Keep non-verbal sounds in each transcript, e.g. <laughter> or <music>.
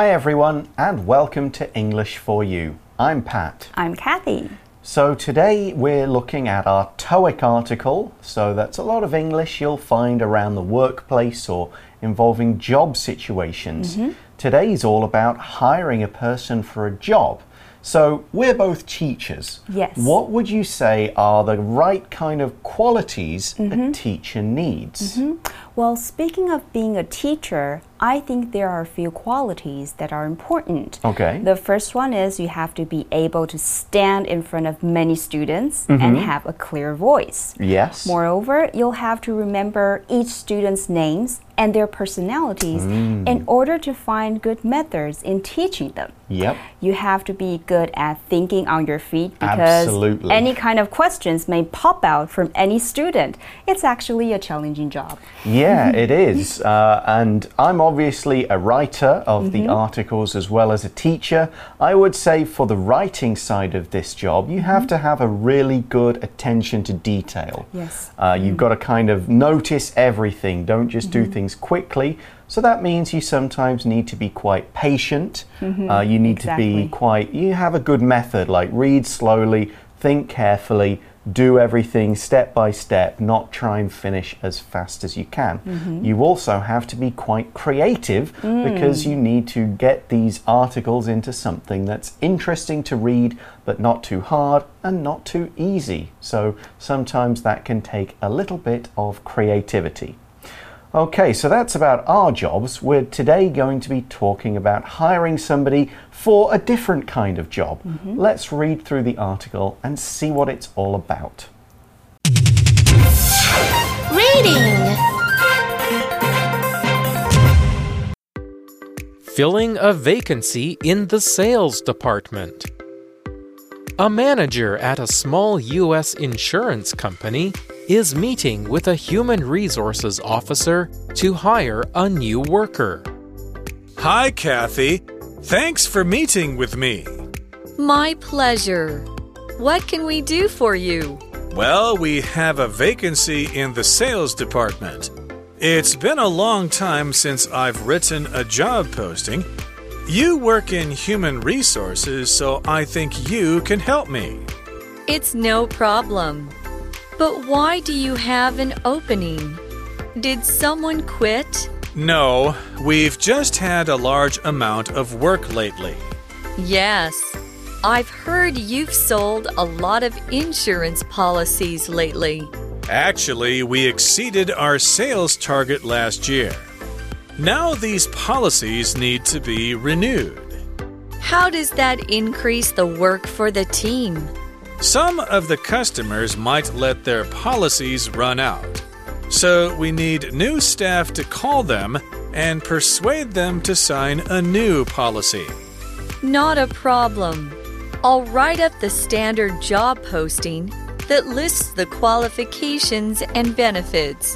Hi, everyone, and welcome to English for You. I'm Pat. I'm Kathy. So, today we're looking at our TOEIC article. So, that's a lot of English you'll find around the workplace or involving job situations. Mm-hmm. Today's all about hiring a person for a job. So, we're both teachers. Yes. What would you say are the right kind of qualities Mm-hmm. a teacher needs? Well, speaking of being a teacher, I think there are a few qualities that are important. Okay. The first one is you have to be able to stand in front of many students and have a clear voice. Yes. Moreover, you'll have to remember each student's names and their personalities mm. in order to find good methods in teaching them. Yep. You have to be good at thinking on your feet because Absolutely. any kind of questions may pop out from any student. It's actually a challenging job. Yeah, mm-hmm. it is. Uh, and I'm obviously a writer of the mm-hmm. articles as well as a teacher. I would say for the writing side of this job, you have mm-hmm. to have a really good attention to detail. Yes. Uh, you've mm. got to kind of notice everything, don't just do things quickly. So that means you sometimes need to be quite patient. Mm-hmm. Uh, you need to be quite, you have a good method, like read slowly, think carefully, do everything step by step, not try and finish as fast as you can. Mm-hmm. You also have to be quite creative mm. because you need to get these articles into something that's interesting to read, but not too hard and not too easy. So sometimes that can take a little bit of creativity. Okay, so that's about our jobs. We're today going to be talking about hiring somebody for a different kind of job. Mm-hmm. Let's read through the article and see what it's all about. Reading. Filling a vacancy in the sales department. A manager at a small U.S. insurance company is meeting with a human resources officer to hire a new worker. Hi, Kathy. Thanks for meeting with me. My pleasure. What can we do for you? Well, we have a vacancy in the sales department. It's been a long time since I've written a job posting. You work in human resources, so I think you can help me. It's no problem. But why do you have an opening? Did someone quit? No, we've just had a large amount of work lately. Yes. I've heard you've sold a lot of insurance policies lately. Actually, we exceeded our sales target last year. Now these policies need to be renewed. How does that increase the work for the team? Some of the customers might let their policies run out. So we need new staff to call them and persuade them to sign a new policy. Not a problem. I'll write up the standard job posting that lists the qualifications and benefits.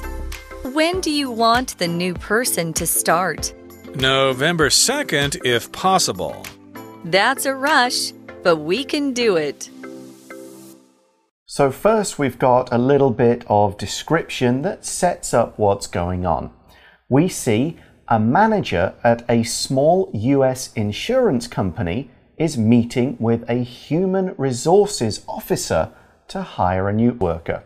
When do you want the new person to start? November 2nd, if possible. That's a rush, but we can do it. So, first, we've got a little bit of description that sets up what's going on. We see a manager at a small US insurance company is meeting with a human resources officer to hire a new worker.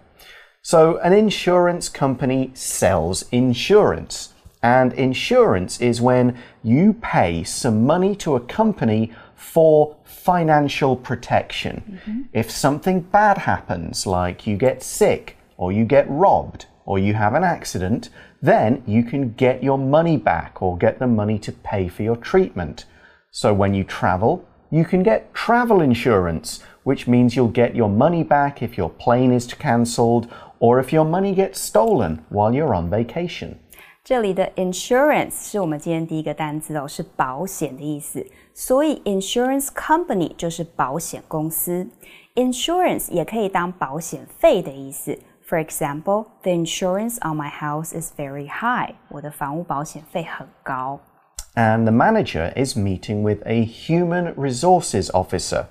So, an insurance company sells insurance, and insurance is when you pay some money to a company for financial protection. Mm-hmm. If something bad happens, like you get sick, or you get robbed, or you have an accident, then you can get your money back or get the money to pay for your treatment. So when you travel, you can get travel insurance, which means you'll get your money back if your plane is cancelled or if your money gets stolen while you're on vacation. 这里的 insurance 是我们今天第一个单词哦，是保险的意思。所以 insurance company 就是保险公司。insurance 也可以当保险费的意思。For example, the insurance on my house is very high. 我的房屋保险费很高。 and the manager is meeting with a human resources officer.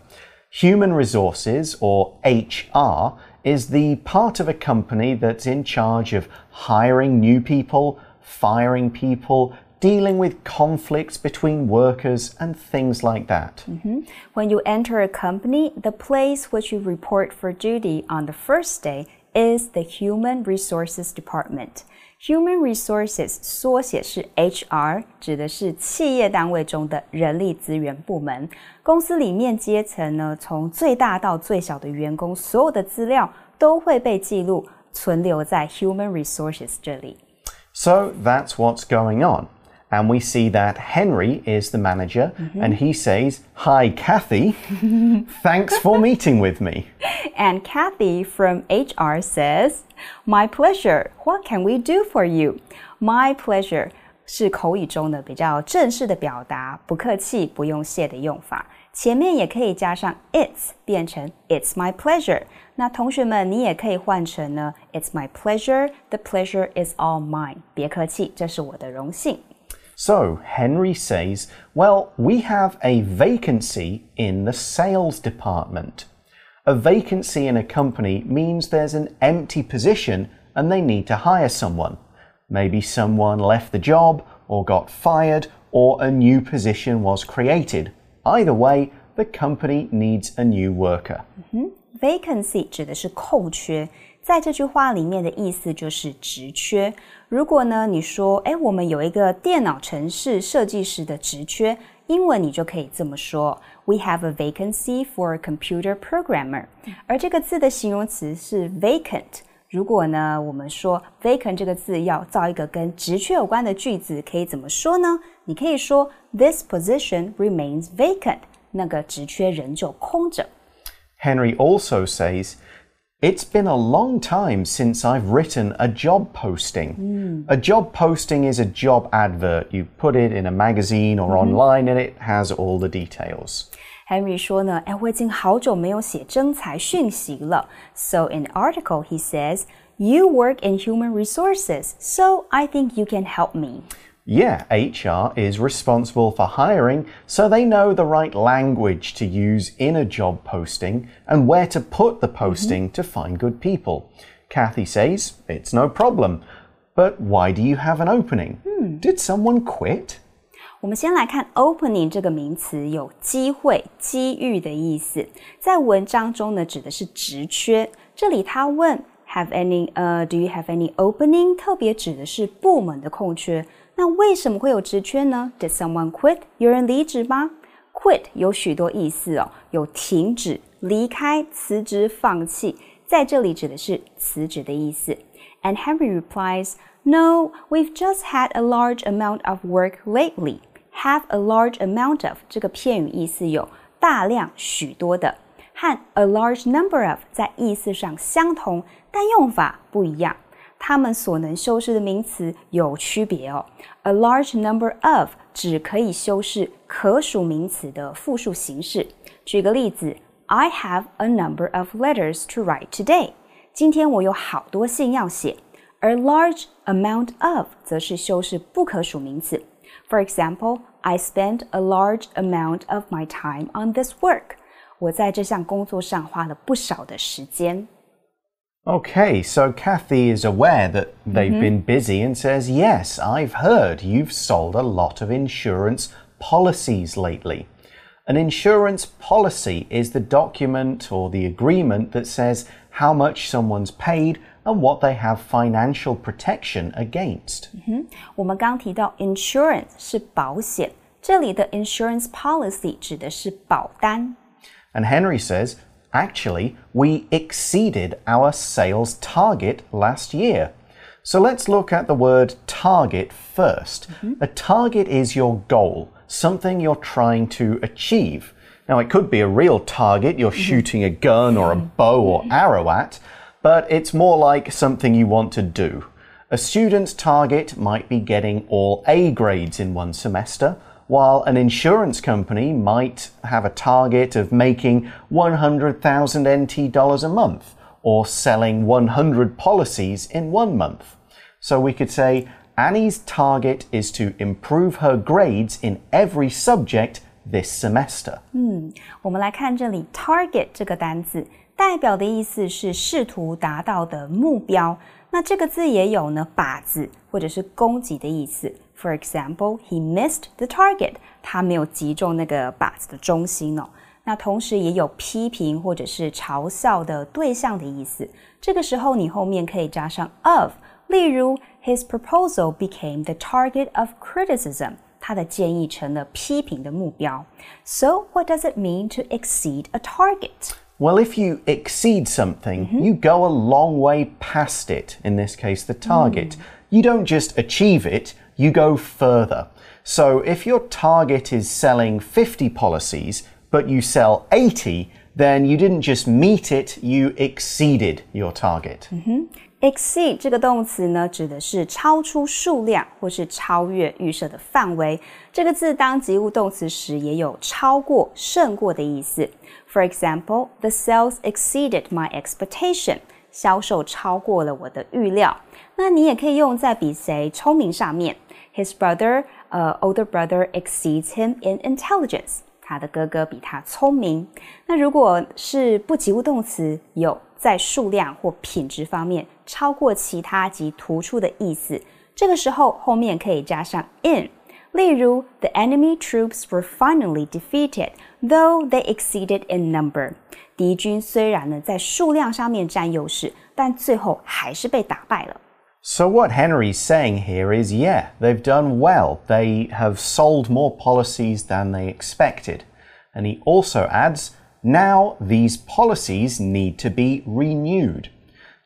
Human resources, or HR, is the part of a company that's in charge of hiring new people, firing people, dealing with conflicts between workers and things like that. When you enter a company, the place which you report for duty on the first day is the Human Resources Department. Human Resources 缩写是 HR，指的是企业单位中的人力资源部门。公司里面阶层呢，从最大到最小的员工，所有的资料都会被记录存留在 Human Resources 这里。 So that's what's going on. And we see that Henry is the manager and he says, Hi, Kathy. <laughs> Thanks for meeting with me. And Kathy from HR says, My pleasure. What can we do for you? My pleasure 是口语中的比较正式的表达，不客气、不用谢的用法。 前面也可以加上 it's，变成 It's my pleasure。那同学们，你也可以换成呢 It's my pleasure. The pleasure is all mine. 别客气，这是我的荣幸。 So Henry says, Well, we have a vacancy in the sales department. A vacancy in a company means there's an empty position and they need to hire someone. Maybe someone left the job or got fired or a new position was created. Either way, the company needs a new worker. Mm -hmm. Vacancy 指的是空缺，在这句话里面的意思就是职缺。如果呢，你说，哎，我们有一个电脑程式设计师的职缺，英文你就可以这么说：We have a vacancy for a computer programmer。而这个字的形容词是 vacant。如果呢我们说 vacant 这个字要造一个跟职缺有关的句子，可以怎么说呢？你可以说 This position remains vacant。那个职缺仍旧空着。 Henry also says, It's been a long time since I've written a job posting. A job posting is a job advert. You put it in a magazine or online and it has all the details. Henry 说呢，哎，我已经好久没有写征才讯息了。So in the article he says, "You work in human resources, so I think you can help me." Yeah, HR is responsible for hiring, so they know the right language to use in a job posting and where to put the posting to find good people. Kathy says, It's no problem. But why do you have an opening? Did someone quit? 我们先来看 opening 这个名词，有机会、机遇的意思。在文章中呢，指的是职缺。这里他问 have any 呃、do you have any opening？特别指的是部门的空缺。那为什么会有职缺呢？Did someone quit？有人离职吗？Quit 有许多意思哦，有停止、离开、辞职、放弃，在这里指的是辞职的意思。And Henry replies, No, we've just had a large amount of work lately. Have a large amount of 这个片语意思有大量、许多的，和 a large number of 在意思上相同，但用法不一样。它们所能修饰的名词有区别哦。A large number of 只可以修饰可数名词的复数形式。举个例子，I have a number of letters to write today. 今天我有好多信要写。A large amount of 则是修饰不可数名词。For example, I spent a large amount of my time on this work. 我在这项工作上花了不少的时间。 Okay, so Kathy is aware that they've been busy and says, Yes, I've heard you've sold a lot of insurance policies lately. An insurance policy is the document or the agreement that says how much someone's paid and what they have financial protection against. 我们刚提到 insurance 是保险，这里的 insurance policy 指的是保单。 And Henry says, Actually, we exceeded our sales target last year. So let's look at the word target 1st A target is your goal, something you're trying to achieve. Now, it could be a real target you're shooting a gun or a bow or arrow at, but it's more like something you want to do. A student's target might be getting all A grades in one semester, while an insurance company might have a target of making 100,000 NT dollars a month or selling 100 policies in one month. So we could say Annie's target is to improve her grades in every subject this semester. 我们来看这里 target 这个单字， 代表的意思是试图达到的目标。 那这个字也有呢靶子或者是攻击的意思。For example, he missed the target. 他没有击中那个靶子的中心哦。那同时也有批评或者是嘲笑的对象的意思。这个时候你后面可以加上 of，例如 His proposal became the target of criticism。他的建议成了批评的目标。So what does it mean to exceed a target? Well, if you exceed something, mm-hmm. you go a long way past it, in this case, the target. Mm. You don't just achieve it, you go further. So if your target is selling 50 policies, but you sell 80, then you didn't just meet it, you exceeded your target. Mm-hmm. Exceed 这个动词呢，指的是超出数量或是超越预设的范围。这个字当及物动词时，也有超过、胜过的意思。For example, the sales exceeded my expectation. 销售超过了我的预料。那你也可以用在比谁聪明上面。His brother, uh, older brother, exceeds him in intelligence. 他的哥哥比他聪明。那如果是不及物动词，有在数量或品质方面超过其他及突出的意思，这个时候后面可以加上 in。例如，The enemy troops were finally defeated, though they exceeded in number。敌军虽然呢在数量上面占优势，但最后还是被打败了。So, what Henry's saying here is yeah, they've done well. They have sold more policies than they expected. And he also adds, now these policies need to be renewed.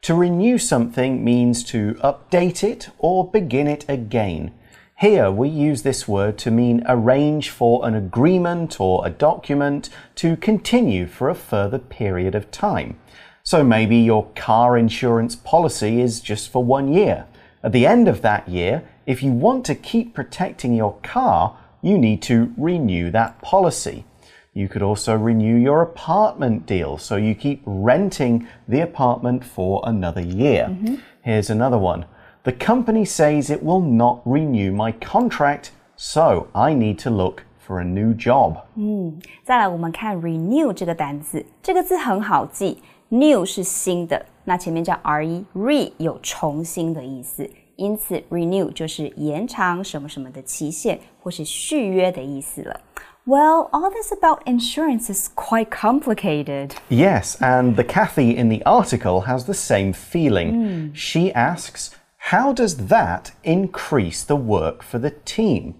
To renew something means to update it or begin it again. Here we use this word to mean arrange for an agreement or a document to continue for a further period of time. So maybe your car insurance policy is just for one year. At the end of that year, if you want to keep protecting your car, you need to renew that policy. You could also renew your apartment deal, so you keep renting the apartment for another year. Mm -hmm. Here's another one. The company says it will not renew my contract, so I need to look for a new job. 嗯，再来我们看 renew 这个单词，这个字很好记，new 是新的，那前面加 re，re 有重新的意思，因此 renew 就是延长什么什么的期限或是续约的意思了。 Well, all this about insurance is quite complicated. Yes, and the Kathy in the article has the same feeling. Mm. She asks, How does that increase the work for the team?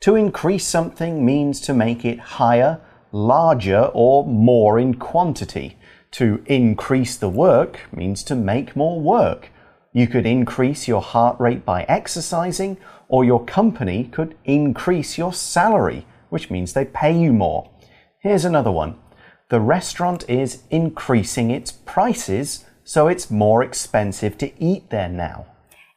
To increase something means to make it higher, larger, or more in quantity. To increase the work means to make more work. You could increase your heart rate by exercising, or your company could increase your salary which means they pay you more. Here's another one. The restaurant is increasing its prices, so it's more expensive to eat there now.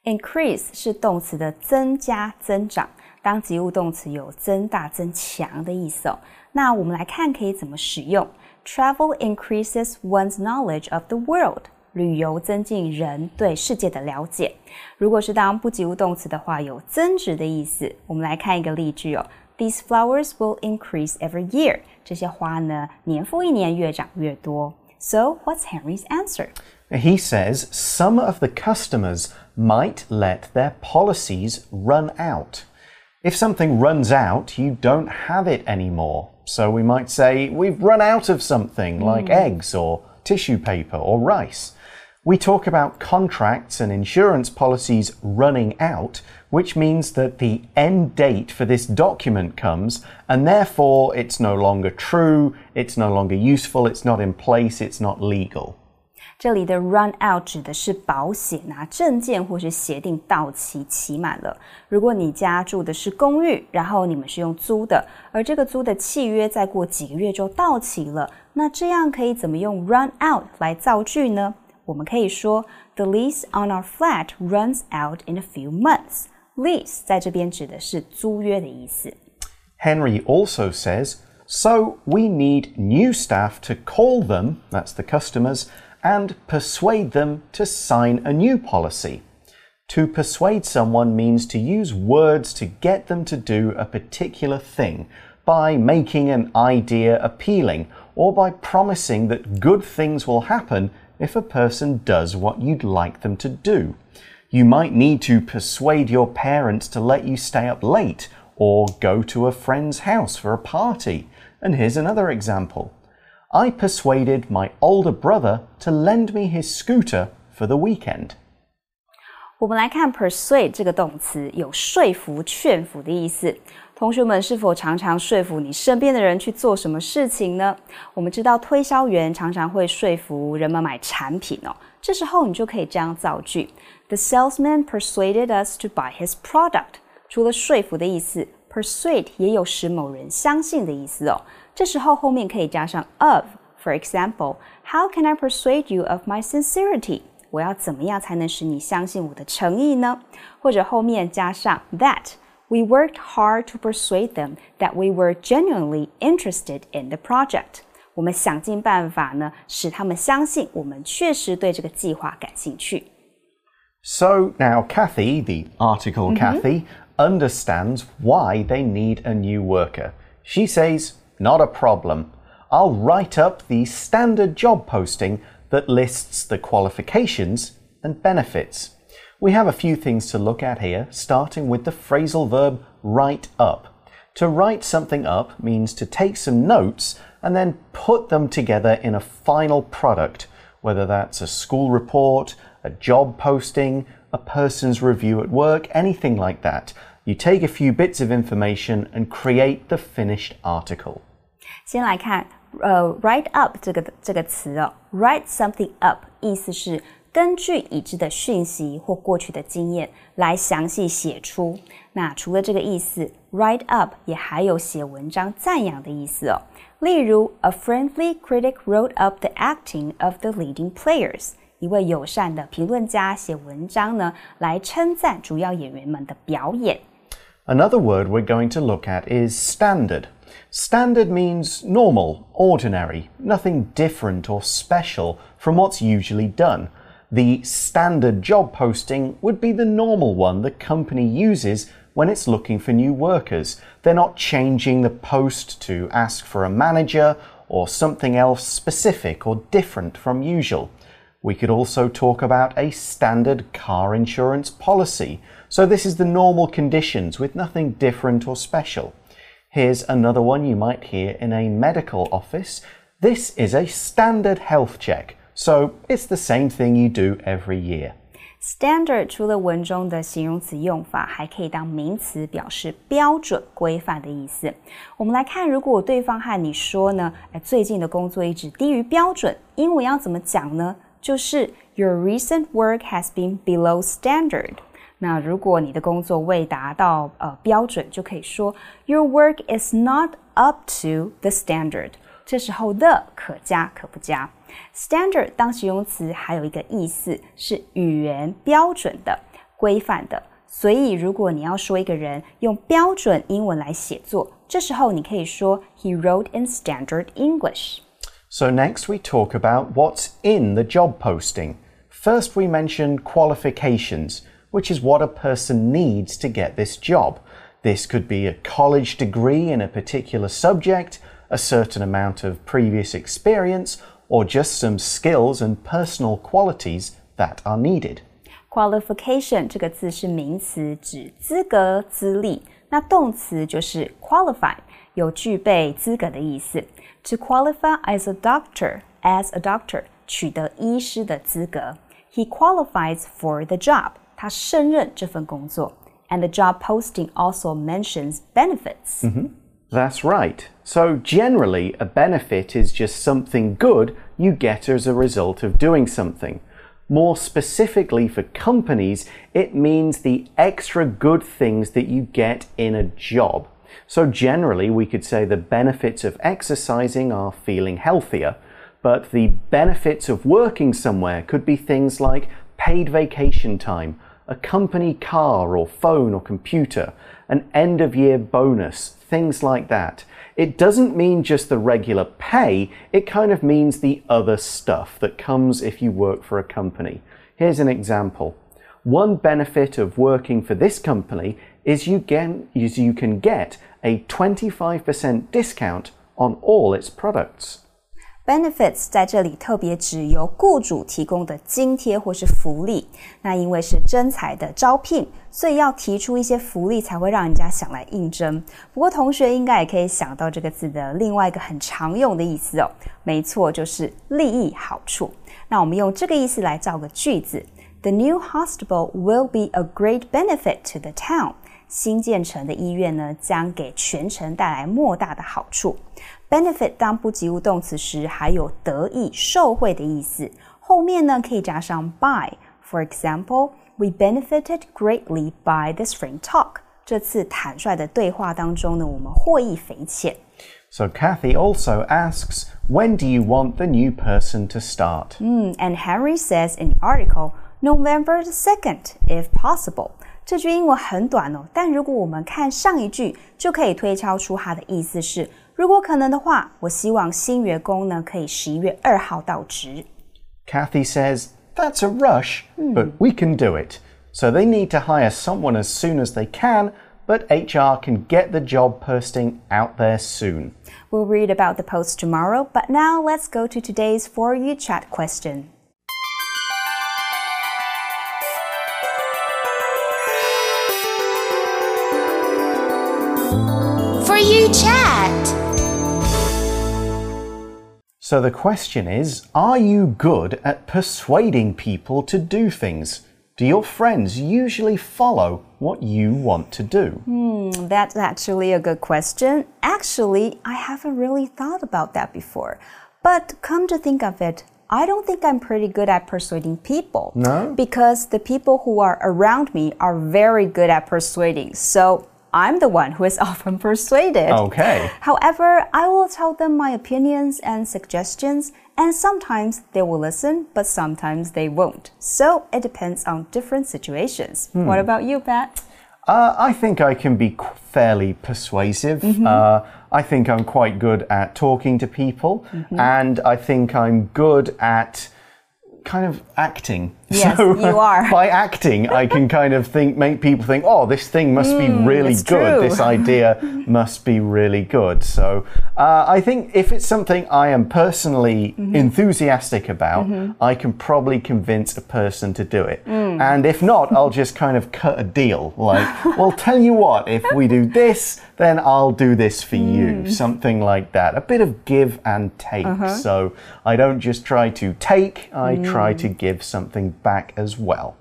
Increase 是动词的增加、增长，当及物动词有增大、增强的意思哦。那我们来看可以怎么使用。Travel increases one's knowledge of the world. 旅游增进人对世界的了解。如果是当不及物动词的话，有增值的意思。我们来看一个例句哦。 these flowers will increase every year. 这些花呢，年复一年越长越多。So what's Henry's answer? He says some of the customers might let their policies run out. If something runs out, you don't have it anymore. So we might say we've run out of something like mm. eggs or tissue paper or rice. We talk about contracts and insurance policies running out, which means that the end date for this document comes, and therefore it's no longer true, it's no longer useful, it's not in place, it's not legal. 这里的 run out 指的是保险啊，证件或是协定到期期满了。如果你家住的是公寓，然后你们是用租的，而这个租的契约再过几个月就到期了，那这样可以怎么用 run out 来造句呢？ 我们可以说，The lease on our flat runs out in a few months. Lease 在这边指的是租约的意思。Henry also says, so we need new staff to call them, that's the customers, and persuade them to sign a new policy. To persuade someone means to use words to get them to do a particular thing by making an idea appealing or by promising that good things will happen if a person does what you'd like them to do. You might need to persuade your parents to let you stay up late or go to a friend's house for a party. And here's another example. I persuaded my older brother to lend me his scooter for the weekend. 我们来看 persuade 这个动词，有说服、劝服的意思。同学们是否常常说服你身边的人去做什么事情呢？我们知道推销员常常会说服人们买产品哦，这时候你就可以这样造句：The salesman persuaded us to buy his product。除了说服的意思，persuade 也有使某人相信的意思哦。这时候后面可以加上 of。For example, how can I persuade you of my sincerity？我要怎么样才能使你相信我的诚意呢？或者后面加上 that we worked hard to persuade them that we were genuinely interested in the project。我们想尽办法呢，使他们相信我们确实对这个计划感兴趣。So now Kathy, the article Kathy, understands why they need a new worker. She says, Not a problem. I'll write up the standard job posting that lists the qualifications and benefits. We have a few things to look at here, starting with the phrasal verb write up. To write something up means to take some notes and then put them together in a final product, whether that's a school report, a job posting, a person's review at work, anything like that. You take a few bits of information and create the finished article. 先来看 呃，write up 这个这个词哦，write something up 意思是根据已知的讯息或过去的经验来详细写出。那除了这个意思，write up 也还有写文章赞扬的意思哦。例如，a friendly critic wrote up the acting of the leading players。一位友善的评论家写文章呢，来称赞主要演员们的表演。Another word we're going to look at is standard. Standard means normal, ordinary, nothing different or special from what's usually done. The standard job posting would be the normal one the company uses when it's looking for new workers. They're not changing the post to ask for a manager or something else specific or different from usual. We could also talk about a standard car insurance policy. So, this is the normal conditions with nothing different or special. Here's another one you might hear in a medical office. This is a standard health check, so it's the same thing you do every year. Standard 除了文中的形容词用法，还可以当名词，表示标准、规范的意思。我们来看，如果对方和你说呢，哎，最近的工作一直低于标准，英文要怎么讲呢？就是 Your recent work has been below standard。 那如果你的工作未达到呃标准，就可以说 Your work is not up to the standard。这时候 the 可加可不加。Standard 当形容词还有一个意思是语言标准的、规范的。所以如果你要说一个人用标准英文来写作，这时候你可以说 He wrote in standard English。So next we talk about what's in the job posting. First we mention qualifications which is what a person needs to get this job. This could be a college degree in a particular subject, a certain amount of previous experience, or just some skills and personal qualities that are needed. Qualification 这个字是名词，指资格、资历。那动词就是 qualify，有具备资格的意思。To qualify as a doctor, as a doctor，取得医师的资格。He qualifies for the job. 他胜任这份工作。And the job posting also mentions benefits. Mm -hmm. That's right. So, generally, a benefit is just something good you get as a result of doing something. More specifically for companies, it means the extra good things that you get in a job. So, generally, we could say the benefits of exercising are feeling healthier, but the benefits of working somewhere could be things like paid vacation time a company car or phone or computer, an end of year bonus, things like that. It doesn't mean just the regular pay, it kind of means the other stuff that comes if you work for a company. Here's an example. One benefit of working for this company is you, get, is you can get a 25% discount on all its products. Benefits 在这里特别指由雇主提供的津贴或是福利。那因为是征才的招聘，所以要提出一些福利才会让人家想来应征。不过同学应该也可以想到这个字的另外一个很常用的意思哦，没错，就是利益好处。那我们用这个意思来造个句子：The new hospital will be a great benefit to the town. 新建成的医院呢，将给全城带来莫大的好处。benefit 当不及物动词时，还有得益、受惠的意思。后面呢，可以加上 by。For example, we benefited greatly by the spring talk。这次坦率的对话当中呢，我们获益匪浅。So Kathy also asks, when do you want the new person to start? Mm, and Henry says in the article, November the 2nd, if possible. 这句英文很短哦，但如果我们看上一句，就可以推敲出它的意思是： 如果可能的话，我希望新员工呢可以十一月二号到职。Kathy says that's a rush, but we can do it. So they need to hire someone as soon as they can, but HR can get the job posting out there soon. We'll read about the post tomorrow, but now let's go to today's For You Chat question. So the question is Are you good at persuading people to do things? Do your friends usually follow what you want to do? Hmm, that's actually a good question. Actually, I haven't really thought about that before. But come to think of it, I don't think I'm pretty good at persuading people. No? Because the people who are around me are very good at persuading. So I'm the one who is <laughs> often persuaded. Okay. However, I will tell them my opinions and suggestions, and sometimes they will listen, but sometimes they won't. So it depends on different situations. What about you, Pat? Uh, I think I can be fairly persuasive. Mm-hmm. Uh, I think I'm quite good at talking to people, Mm-hmm. and I think I'm good at kind of acting. Yes, you are. By acting, I can <laughs> kind of think, make people think, oh, this thing must be really good. Mm, true. This idea <laughs> must be really good. So uh, I think if it's something I am personally Mm-hmm. enthusiastic about, I can probably convince a person to do it. Mm. And if not, I'll just kind of cut a deal. Like, <laughs> well, tell you what, if we do this, then I'll do this for Mm. you. Something like that. A bit of give and take. Uh-huh. So I don't just try to take, I try Mm. to give something back as well.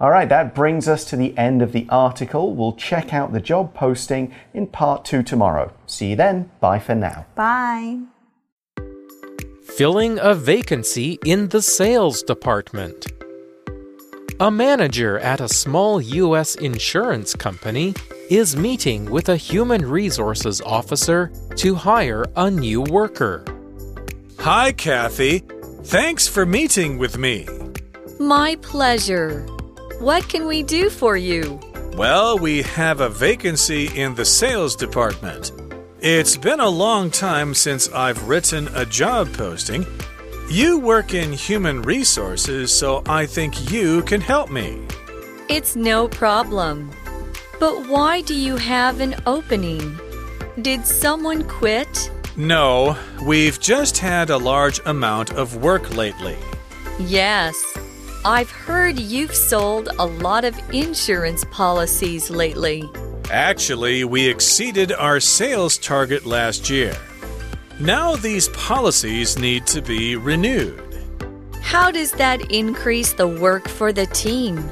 All right, that brings us to the end of the article. We'll check out the job posting in part two tomorrow. See you then. Bye for now. Bye. Filling a vacancy in the sales department. A manager at a small U.S. insurance company is meeting with a human resources officer to hire a new worker. Hi, Kathy. Thanks for meeting with me. My pleasure. What can we do for you? Well, we have a vacancy in the sales department. It's been a long time since I've written a job posting. You work in human resources, so I think you can help me. It's no problem. But why do you have an opening? Did someone quit? No, we've just had a large amount of work lately. Yes. I've heard you've sold a lot of insurance policies lately. Actually, we exceeded our sales target last year. Now these policies need to be renewed. How does that increase the work for the team?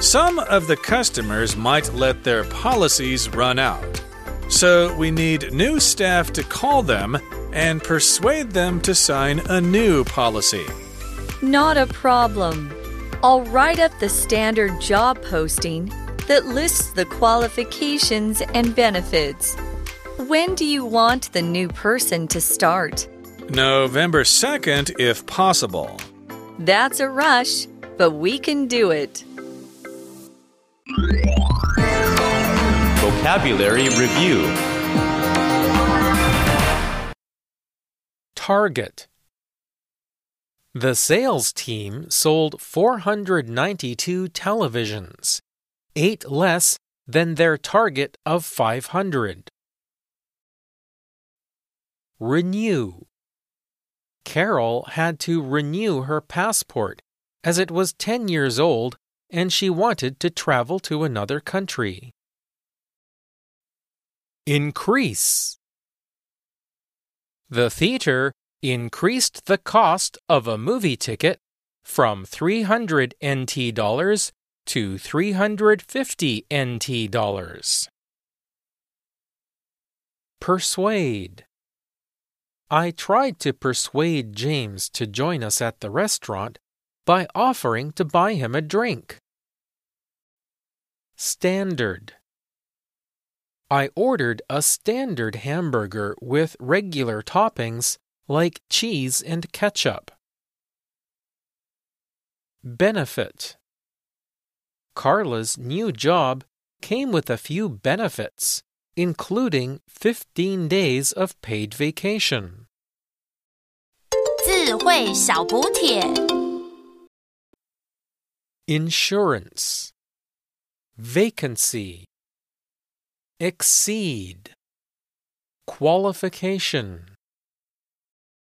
Some of the customers might let their policies run out. So we need new staff to call them and persuade them to sign a new policy. Not a problem. I'll write up the standard job posting that lists the qualifications and benefits. When do you want the new person to start? November 2nd, if possible. That's a rush, but we can do it. Vocabulary Review Target. The sales team sold 492 televisions, eight less than their target of 500. Renew. Carol had to renew her passport as it was 10 years old and she wanted to travel to another country. Increase. The theater increased the cost of a movie ticket from 300 NT dollars to 350 NT dollars. Persuade. I tried to persuade James to join us at the restaurant by offering to buy him a drink. Standard. I ordered a standard hamburger with regular toppings like cheese and ketchup. Benefit. Carla's new job came with a few benefits, including 15 days of paid vacation. 智慧小补帖。 Insurance. Vacancy. Exceed. Qualification.